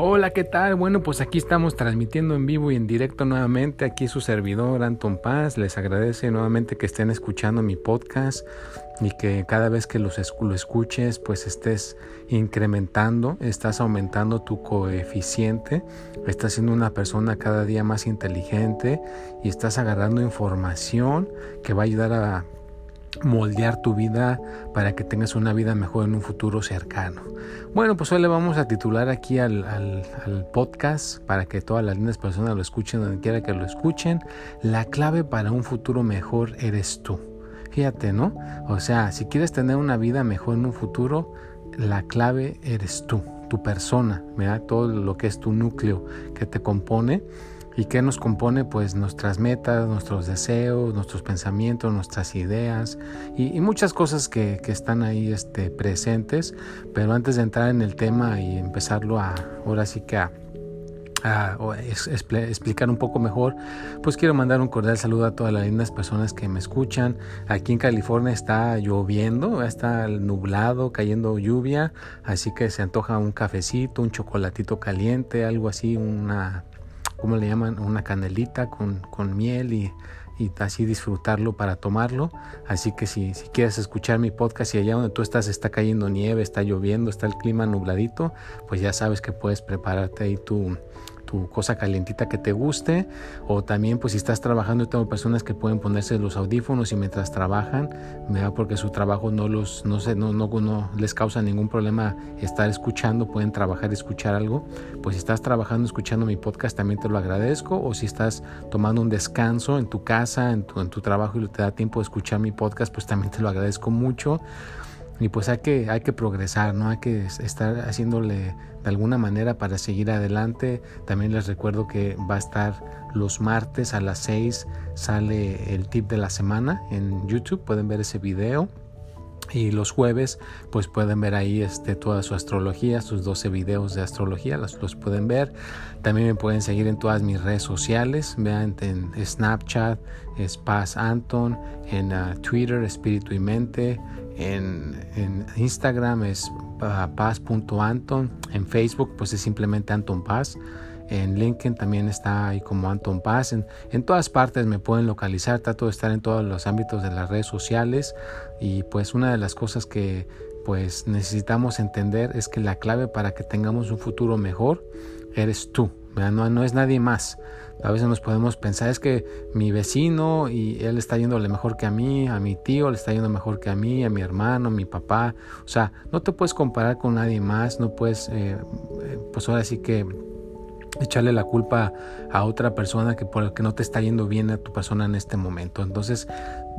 Hola, ¿qué tal? Bueno, pues aquí estamos transmitiendo en vivo y en directo nuevamente. Aquí su servidor Anton Paz. Les agradece nuevamente que estén escuchando mi podcast y que cada vez que los, lo escuches, pues estés incrementando, estás aumentando tu coeficiente, estás siendo una persona cada día más inteligente y estás agarrando información que va a ayudar a moldear tu vida para que tengas una vida mejor en un futuro cercano. Bueno, pues hoy le vamos a titular aquí al, podcast para que todas las lindas personas lo escuchen donde quiera que lo escuchen. La clave para un futuro mejor eres tú. Fíjate, ¿no? O sea, si quieres tener una vida mejor en un futuro, la clave eres tú, tu persona, ¿verdad? Todo lo que es tu núcleo que te compone ¿Y qué nos compone? Pues nuestras metas, nuestros deseos, nuestros pensamientos, nuestras ideas y, muchas cosas que, están ahí este, presentes. Pero antes de entrar en el tema y empezarlo a, ahora sí que a, explicar un poco mejor, pues quiero mandar un cordial saludo a todas las lindas personas que me escuchan. Aquí en California está lloviendo, está nublado, cayendo lluvia, así que se antoja un cafecito, un chocolatito caliente, algo así, una ¿cómo le llaman? Una canelita con, con miel y, y, así disfrutarlo para tomarlo. Así que si, si, quieres escuchar mi podcast y allá donde tú estás está cayendo nieve, está lloviendo, está el clima nubladito, pues ya sabes que puedes prepararte ahí tu, tu cosa calientita que te guste o también pues si estás trabajando tengo personas que pueden ponerse los audífonos y mientras trabajan da porque su trabajo no los no sé no, no, no les causa ningún problema estar escuchando pueden trabajar y escuchar algo. Pues si estás trabajando escuchando mi podcast también te lo agradezco o si estás tomando un descanso en tu casa en tu, en tu trabajo y te da tiempo de escuchar mi podcast pues también te lo agradezco mucho y pues hay que, hay que progresar, ¿no? Hay que estar haciéndole de alguna manera para seguir adelante. También les recuerdo que va a estar los martes a las 6 sale el tip de la semana en YouTube, pueden ver ese video. Y los jueves pues pueden ver ahí este, toda su astrología, sus 12 videos de astrología, los, los pueden ver. También me pueden seguir en todas mis redes sociales, vean en Snapchat, es Paz Anton, en ah, Twitter, Espíritu y Mente, en, Instagram es paz.anton, en Facebook pues es simplemente Anton Paz, en LinkedIn también está ahí como Anton Paz, en, en, todas partes me pueden localizar, trato de estar en todos los ámbitos de las redes sociales y pues una de las cosas que pues necesitamos entender es que la clave para que tengamos un futuro mejor eres tú, no, no es nadie más. A veces nos podemos pensar, es que mi vecino y él está yéndole mejor que a mí, a mi tío le está yendo mejor que a mí, a mi hermano, a mi papá. O sea, no te puedes comparar con nadie más, no puedes, eh, eh, pues ahora sí que echarle la culpa a otra persona que por el que no te está yendo bien a tu persona en este momento. Entonces,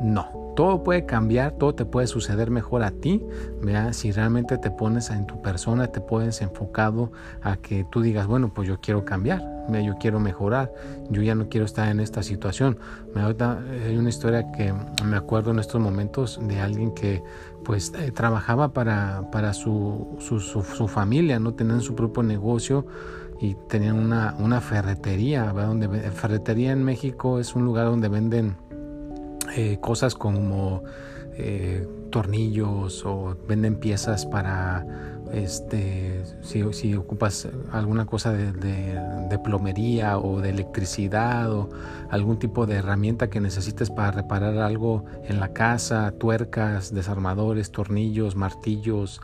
no, todo puede cambiar, todo te puede suceder mejor a ti, vea, si realmente te pones en tu persona, te pones enfocado a que tú digas, bueno, pues yo quiero cambiar, yo quiero mejorar, yo ya no quiero estar en esta situación. hay una historia que me acuerdo en estos momentos de alguien que pues eh, trabajaba para, para su, su, su, familia, no tenían su propio negocio y tenían una, una ferretería, donde ferretería en México es un lugar donde venden eh, cosas como eh, tornillos o venden piezas para este si, si ocupas alguna cosa de, de, plomería o de electricidad o algún tipo de herramienta que necesites para reparar algo en la casa, tuercas, desarmadores, tornillos, martillos,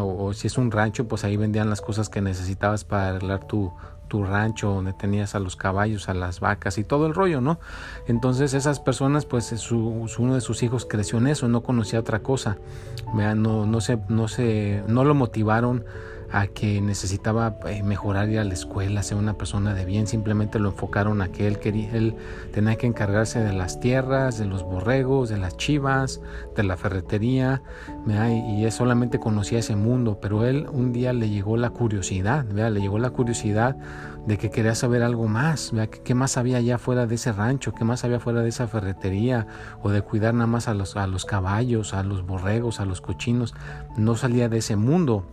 o, si es un rancho, pues ahí vendían las cosas que necesitabas para arreglar tu, tu rancho, donde tenías a los caballos, a las vacas y todo el rollo, ¿no? Entonces esas personas, pues su, uno de sus hijos creció en eso, no conocía otra cosa, no, no, se, no, se, no lo motivaron a que necesitaba eh, mejorar ir a la escuela, ser una persona de bien, simplemente lo enfocaron a que él quería, él tenía que encargarse de las tierras, de los borregos, de las chivas, de la ferretería, y él solamente conocía ese mundo, pero él un día le llegó la curiosidad, le llegó la curiosidad de que quería saber algo más, qué más había allá fuera de ese rancho, qué más había fuera de esa ferretería, o de cuidar nada más a los, a los caballos, a los borregos, a los cochinos, no salía de ese mundo.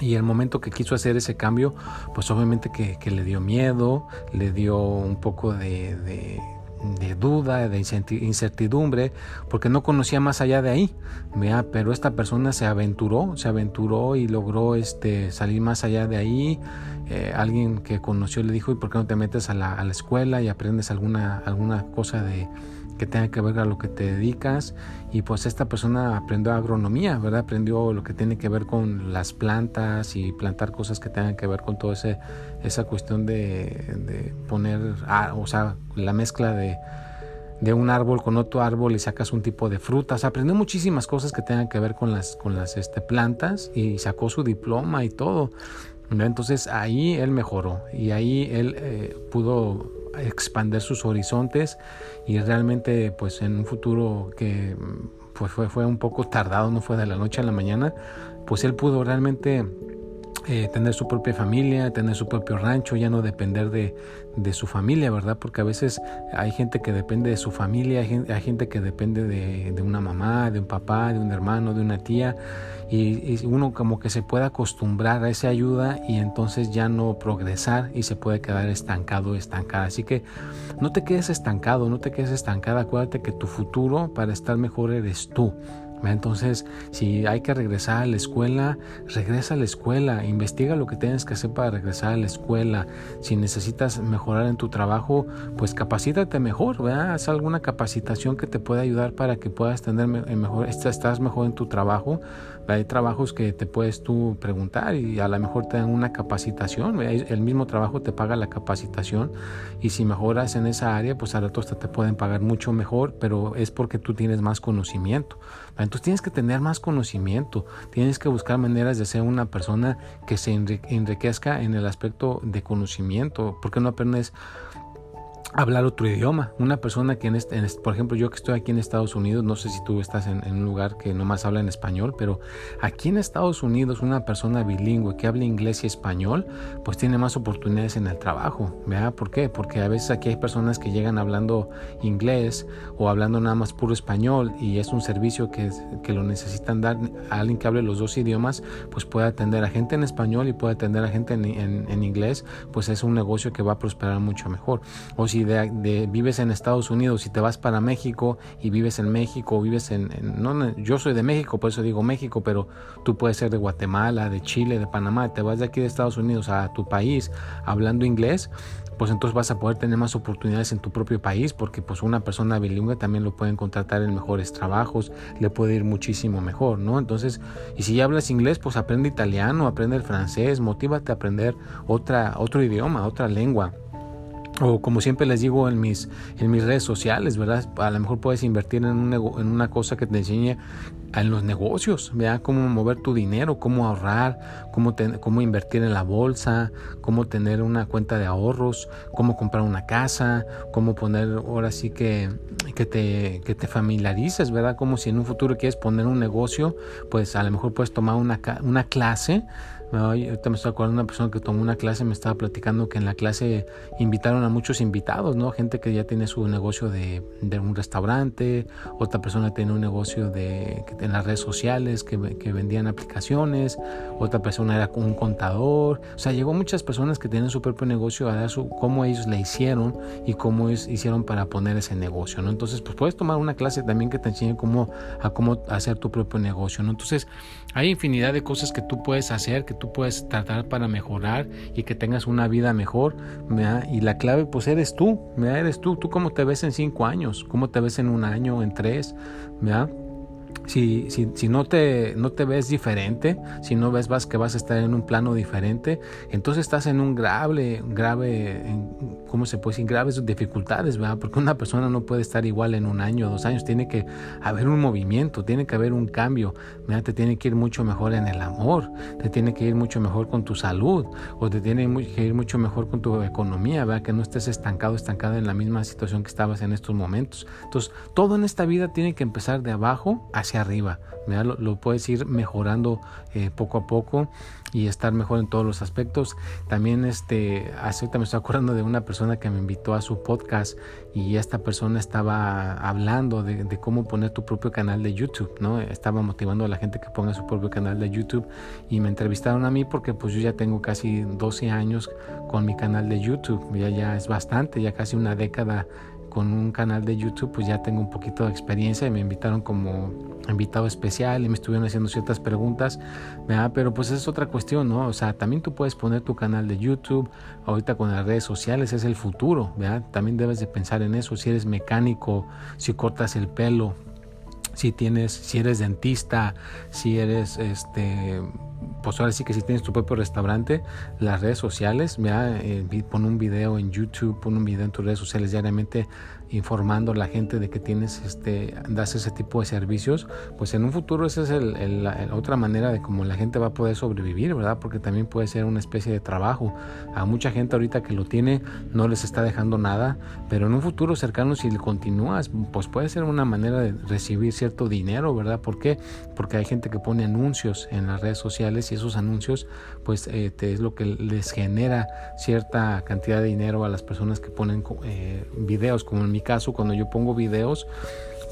Y el momento que quiso hacer ese cambio, pues obviamente que, le dio miedo, le dio un poco de, duda, de incertidumbre, porque no conocía más allá de ahí. Pero esta persona se aventuró, se aventuró y logró este, salir más allá de ahí. Eh, alguien que conoció le dijo, ¿y por qué no te metes a la, a la escuela y aprendes alguna, alguna cosa de que tenga que ver a lo que te dedicas y pues esta persona aprendió agronomía, ¿verdad? Aprendió lo que tiene que ver con las plantas y plantar cosas que tengan que ver con toda esa cuestión de, poner, ah, o sea, la mezcla de, de un árbol con otro árbol y sacas un tipo de frutas. Aprendió muchísimas cosas que tengan que ver con las, con las este, plantas y sacó su diploma y todo. Entonces ahí él mejoró y ahí él eh, pudo expander sus horizontes y realmente pues en un futuro que pues fue, fue un poco tardado, no fue de la noche a la mañana, pues él pudo realmente eh, tener su propia familia, tener su propio rancho, ya no depender de, de, su familia, ¿verdad? Porque a veces hay gente que depende de su familia, hay gente, gente que depende de, de, una mamá, de un papá, de un hermano, de una tía, y, uno como que se puede acostumbrar a esa ayuda y entonces ya no progresar y se puede quedar estancado, estancada. Así que no te quedes estancado, no te quedes estancada, acuérdate que tu futuro para estar mejor eres tú. Entonces, si hay que regresar a la escuela, regresa a la escuela, investiga lo que tienes que hacer para regresar a la escuela. Si necesitas mejorar en tu trabajo, pues capacítate mejor, ¿verdad? Haz alguna capacitación que te pueda ayudar para que puedas tener mejor, estás mejor en tu trabajo. Hay trabajos que te puedes tú preguntar y a lo mejor te dan una capacitación, el mismo trabajo te paga la capacitación y si mejoras en esa área, pues a rato hasta te pueden pagar mucho mejor, pero es porque tú tienes más conocimiento. Entonces tienes que tener más conocimiento, tienes que buscar maneras de ser una persona que se enriquezca en el aspecto de conocimiento, porque no aprendes hablar otro idioma. Una persona que en este, por ejemplo, yo que estoy aquí en Estados Unidos, no sé si tú estás en, un lugar que nomás habla en español, pero aquí en Estados Unidos una persona bilingüe que habla inglés y español, pues tiene más oportunidades en el trabajo. ¿Verdad? ¿Por qué? Porque a veces aquí hay personas que llegan hablando inglés o hablando nada más puro español y es un servicio que, que lo necesitan dar a alguien que hable los dos idiomas, pues puede atender a gente en español y puede atender a gente en, en inglés, pues es un negocio que va a prosperar mucho mejor. O si de, vives en Estados Unidos y te vas para México y vives en México, vives en, no, yo soy de México, por eso digo México, pero tú puedes ser de Guatemala, de Chile, de Panamá, te vas de aquí de Estados Unidos a tu país hablando inglés, pues entonces vas a poder tener más oportunidades en tu propio país porque pues una persona bilingüe también lo pueden contratar en mejores trabajos, le puede ir muchísimo mejor, ¿no? Entonces, y si ya hablas inglés, pues aprende italiano, aprende el francés, motívate a aprender otra, otro idioma, otra lengua o como siempre les digo en mis, en mis redes sociales, ¿verdad? A lo mejor puedes invertir en, un en una cosa que te enseñe en los negocios, vea cómo mover tu dinero, cómo ahorrar, cómo, cómo invertir en la bolsa, cómo tener una cuenta de ahorros, cómo comprar una casa, cómo poner, ahora sí que, que, te, que te familiarices, ¿verdad? Como si en un futuro quieres poner un negocio, pues a lo mejor puedes tomar una, una clase ahorita me estoy acordando de una persona que tomó una clase, me estaba platicando que en la clase invitaron a muchos invitados, ¿no? Gente que ya tiene su negocio de, de un restaurante, otra persona tiene un negocio de, en las redes sociales que, que, vendían aplicaciones, otra persona era un contador. O sea, llegó muchas personas que tienen su propio negocio a dar su, cómo ellos le hicieron y cómo hicieron para poner ese negocio, ¿no? Entonces, pues puedes tomar una clase también que te enseñe cómo, a cómo hacer tu propio negocio, ¿no? Entonces, hay infinidad de cosas que tú puedes hacer, que tú puedes tratar para mejorar y que tengas una vida mejor. Y la clave pues eres tú, eres tú, tú cómo te ves en cinco años, cómo te ves en un año, en tres. Si, si, si, no, te, no te ves diferente, si no ves vas, que vas a estar en un plano diferente, entonces estás en un grave, grave, ¿cómo se puede decir? Graves dificultades, ¿verdad? Porque una persona no puede estar igual en un año, dos años, tiene que haber un movimiento, tiene que haber un cambio, ¿verdad? Te tiene que ir mucho mejor en el amor, te tiene que ir mucho mejor con tu salud, o te tiene que ir mucho mejor con tu economía, ¿verdad? Que no estés estancado, estancada en la misma situación que estabas en estos momentos. Entonces, todo en esta vida tiene que empezar de abajo hacia arriba. Lo, puedes ir mejorando eh, poco a poco y estar mejor en todos los aspectos. También este, ahorita me estoy acordando de una persona que me invitó a su podcast y esta persona estaba hablando de, cómo poner tu propio canal de YouTube, ¿no? Estaba motivando a la gente que ponga su propio canal de YouTube y me entrevistaron a mí porque pues yo ya tengo casi 12 años con mi canal de YouTube, ya, ya es bastante, ya casi una década con un canal de YouTube, pues ya tengo un poquito de experiencia y me invitaron como invitado especial y me estuvieron haciendo ciertas preguntas, pero pues es otra cuestión, ¿no? O sea, también tú puedes poner tu canal de YouTube, ahorita con las redes sociales es el futuro, ¿verdad? También debes de pensar en eso, si eres mecánico, si cortas el pelo, si tienes, si eres dentista, si eres este pues ahora sí que si tienes tu propio restaurante, las redes sociales, mira, eh, pon un video en YouTube, pon un video en tus redes sociales diariamente informando a la gente de que tienes este das ese tipo de servicios pues en un futuro esa es la, otra manera de cómo la gente va a poder sobrevivir verdad porque también puede ser una especie de trabajo. A mucha gente ahorita que lo tiene no les está dejando nada pero en un futuro cercano si continúas pues puede ser una manera de recibir cierto dinero verdad ¿por qué? porque hay gente que pone anuncios en las redes sociales y esos anuncios pues eh, es lo que les genera cierta cantidad de dinero a las personas que ponen eh, videos como en mi caso, cuando yo pongo videos,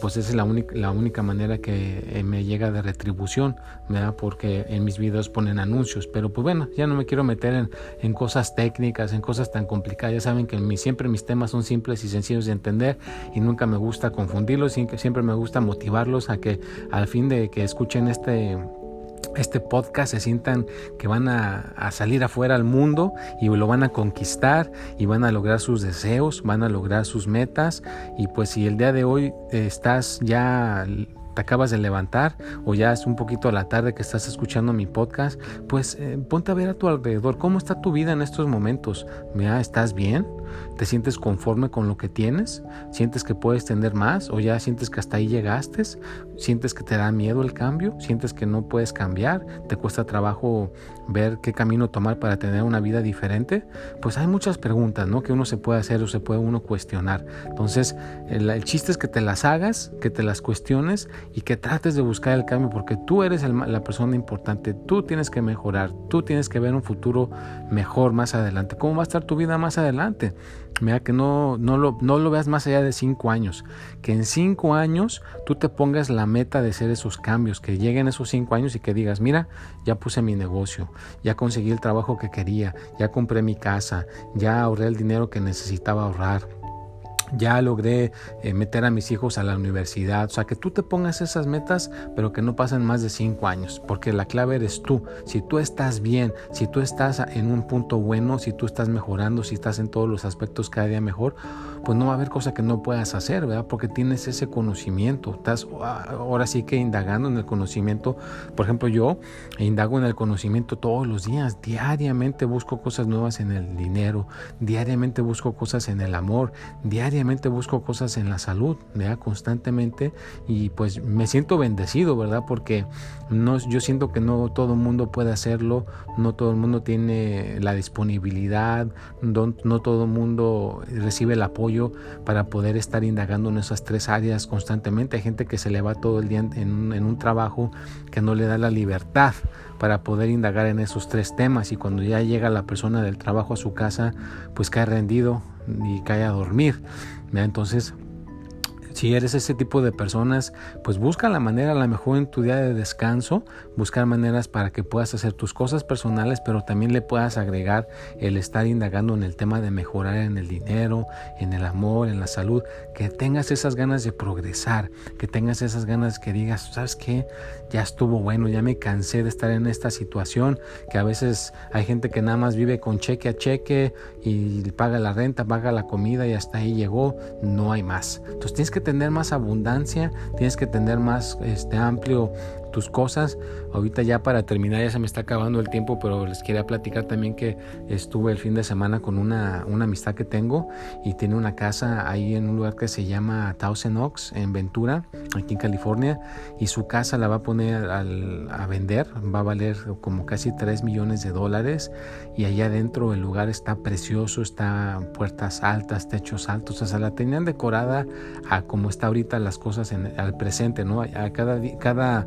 pues esa es la única, la única manera que eh, me llega de retribución, ¿verdad? Porque en mis videos ponen anuncios, pero pues bueno, ya no me quiero meter en, en cosas técnicas, en cosas tan complicadas, ya saben que siempre mis temas son simples y sencillos de entender y nunca me gusta confundirlos, siempre me gusta motivarlos a que al fin de que escuchen este este podcast se sientan que van a, salir afuera al mundo y lo van a conquistar y van a lograr sus deseos, van a lograr sus metas. Y pues si el día de hoy estás ya acabas de levantar o ya es un poquito a la tarde que estás escuchando mi podcast, pues eh, ponte a ver a tu alrededor cómo está tu vida en estos momentos. Mira, ¿estás bien? ¿Te sientes conforme con lo que tienes? ¿Sientes que puedes tener más o ya sientes que hasta ahí llegaste? ¿Sientes que te da miedo el cambio? ¿Sientes que no puedes cambiar? ¿Te cuesta trabajo ver qué camino tomar para tener una vida diferente? Pues hay muchas preguntas, ¿no? Que uno se puede hacer o se puede uno cuestionar. Entonces, el, chiste es que te las hagas, que te las cuestiones y que trates de buscar el cambio porque tú eres la persona importante, tú tienes que mejorar, tú tienes que ver un futuro mejor más adelante. ¿Cómo va a estar tu vida más adelante? Mira que no, no, lo, no lo veas más allá de cinco años, que en cinco años tú te pongas la meta de hacer esos cambios, que lleguen esos cinco años y que digas, mira, ya puse mi negocio, ya conseguí el trabajo que quería, ya compré mi casa, ya ahorré el dinero que necesitaba ahorrar ya logré eh, meter a mis hijos a la universidad. O sea, que tú te pongas esas metas, pero que no pasen más de cinco años, porque la clave eres tú. Si tú estás bien, si tú estás en un punto bueno, si tú estás mejorando, si estás en todos los aspectos cada día mejor, pues no va a haber cosa que no puedas hacer, ¿verdad? Porque tienes ese conocimiento. Estás ah, ahora sí que indagando en el conocimiento. Por ejemplo, yo indago en el conocimiento todos los días. Diariamente busco cosas nuevas en el dinero. Diariamente busco cosas en el amor. Diariamente busco cosas en la salud, ¿verdad? Constantemente y pues me siento bendecido, ¿verdad? Porque no, yo siento que no todo el mundo puede hacerlo, no todo el mundo tiene la disponibilidad, no, no todo el mundo recibe el apoyo para poder estar indagando en esas tres áreas constantemente. Hay gente que se le va todo el día en, un trabajo que no le da la libertad para poder indagar en esos tres temas y cuando ya llega la persona del trabajo a su casa pues cae rendido y cae a dormir. Entonces si eres ese tipo de personas, pues busca la manera, a lo mejor en tu día de descanso, buscar maneras para que puedas hacer tus cosas personales, pero también le puedas agregar el estar indagando en el tema de mejorar en el dinero, en el amor, en la salud, que tengas esas ganas de progresar, que tengas esas ganas que digas, ¿sabes qué? Ya estuvo bueno, ya me cansé de estar en esta situación, que a veces hay gente que nada más vive con cheque a cheque y paga la renta, paga la comida y hasta ahí llegó, no hay más. Entonces tienes que tener más abundancia, tienes que tener más este, amplio tus cosas. Ahorita ya para terminar ya se me está acabando el tiempo, pero les quería platicar también que estuve el fin de semana con una, una amistad que tengo y tiene una casa ahí en un lugar que se llama Thousand Oaks en Ventura, aquí en California, y su casa la va a poner a vender, va a valer como casi 3 millones de dólares y allá adentro el lugar está precioso, está puertas altas, techos altos, o sea, la tenían decorada a como está ahorita las cosas en, al presente, ¿no? A cada, cada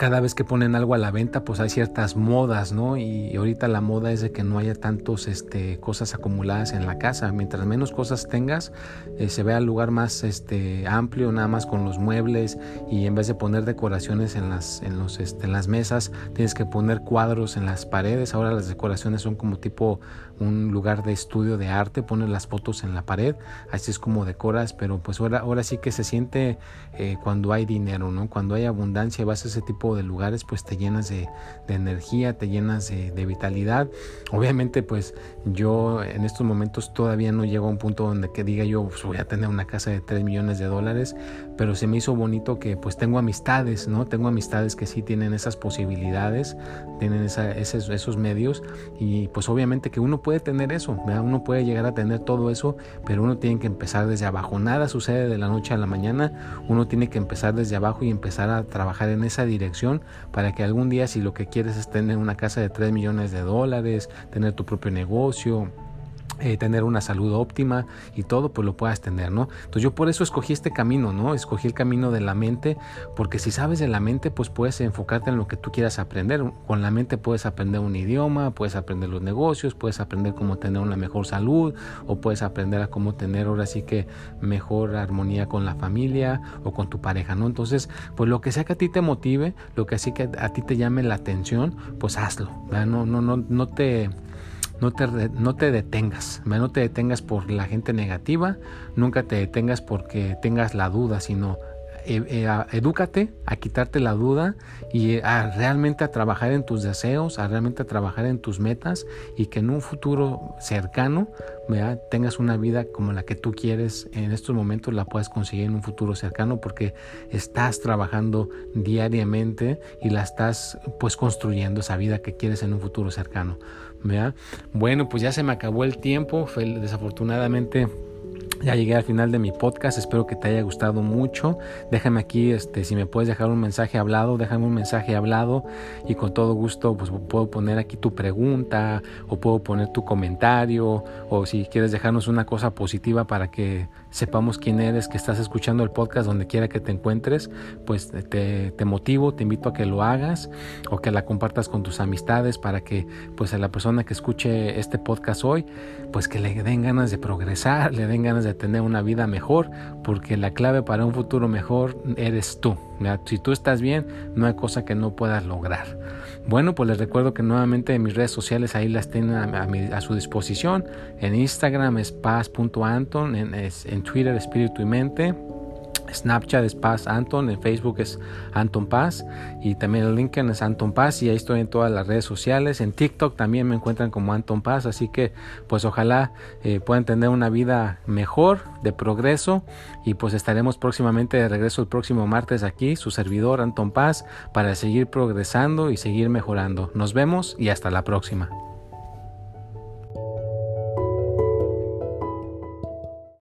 cada vez que ponen algo a la venta, pues hay ciertas modas, ¿no? Y ahorita la moda es de que no haya tantos este, cosas acumuladas en la casa. Mientras menos cosas tengas, eh, se vea el lugar más este, amplio, nada más con los muebles. Y en vez de poner decoraciones en las, en los, este, en las mesas, tienes que poner cuadros en las paredes. Ahora las decoraciones son como tipo un lugar de estudio de arte, pones las fotos en la pared, así es como decoras, pero pues ahora, ahora sí que se siente eh, cuando hay dinero, ¿no? Cuando hay abundancia vas a ese tipo de lugares, pues te llenas de, energía, te llenas de, vitalidad. Obviamente, pues yo en estos momentos todavía no llego a un punto donde que diga yo pues, voy a tener una casa de 3 millones de dólares, pero se me hizo bonito que pues tengo amistades, ¿no? Tengo amistades que sí tienen esas posibilidades, tienen esos, esos medios y pues obviamente que uno puede tener eso, uno puede llegar a tener todo eso, pero uno tiene que empezar desde abajo. Nada sucede de la noche a la mañana, uno tiene que empezar desde abajo y empezar a trabajar en esa dirección para que algún día si lo que quieres es tener una casa de 3 millones de dólares, tener tu propio negocio, eh, tener una salud óptima y todo, pues lo puedas tener, ¿no? Entonces yo por eso escogí este camino, ¿no? Escogí el camino de la mente, porque si sabes de la mente, pues puedes enfocarte en lo que tú quieras aprender. Con la mente puedes aprender un idioma, puedes aprender los negocios, puedes aprender cómo tener una mejor salud, o puedes aprender a cómo tener ahora sí que mejor armonía con la familia o con tu pareja, ¿no? Entonces, pues lo que sea que a ti te motive, lo que así que a ti te llame la atención, pues hazlo, No, no, no, no te no te, no te detengas, no te detengas por la gente negativa, nunca te detengas porque tengas la duda, sino eh, eh, edúcate a quitarte la duda y a realmente a trabajar en tus deseos, a realmente a trabajar en tus metas y que en un futuro cercano tengas una vida como la que tú quieres en estos momentos la puedes conseguir en un futuro cercano porque estás trabajando diariamente y la estás pues construyendo esa vida que quieres en un futuro cercano. Bueno, pues ya se me acabó el tiempo, desafortunadamente ya llegué al final de mi podcast, espero que te haya gustado mucho. Déjame aquí, este, si me puedes dejar un mensaje hablado, déjame un mensaje hablado y con todo gusto pues puedo poner aquí tu pregunta o puedo poner tu comentario o si quieres dejarnos una cosa positiva para que sepamos quién eres, que estás escuchando el podcast donde quiera que te encuentres, pues te, te, motivo, te invito a que lo hagas o que la compartas con tus amistades para que pues a la persona que escuche este podcast hoy, pues que le den ganas de progresar, le den ganas de tener una vida mejor, porque la clave para un futuro mejor eres tú. Si tú estás bien, no hay cosa que no puedas lograr. Bueno, pues les recuerdo que nuevamente en mis redes sociales ahí las tienen a, su disposición. En Instagram es paz.anton, en, en Twitter espíritu y mente. Snapchat es Paz Anton, en Facebook es Anton Paz y también el LinkedIn es Anton Paz y ahí estoy en todas las redes sociales. En TikTok también me encuentran como Anton Paz, así que pues ojalá eh, puedan tener una vida mejor, de progreso y pues estaremos próximamente de regreso el próximo martes aquí, su servidor Anton Paz, para seguir progresando y seguir mejorando. Nos vemos y hasta la próxima.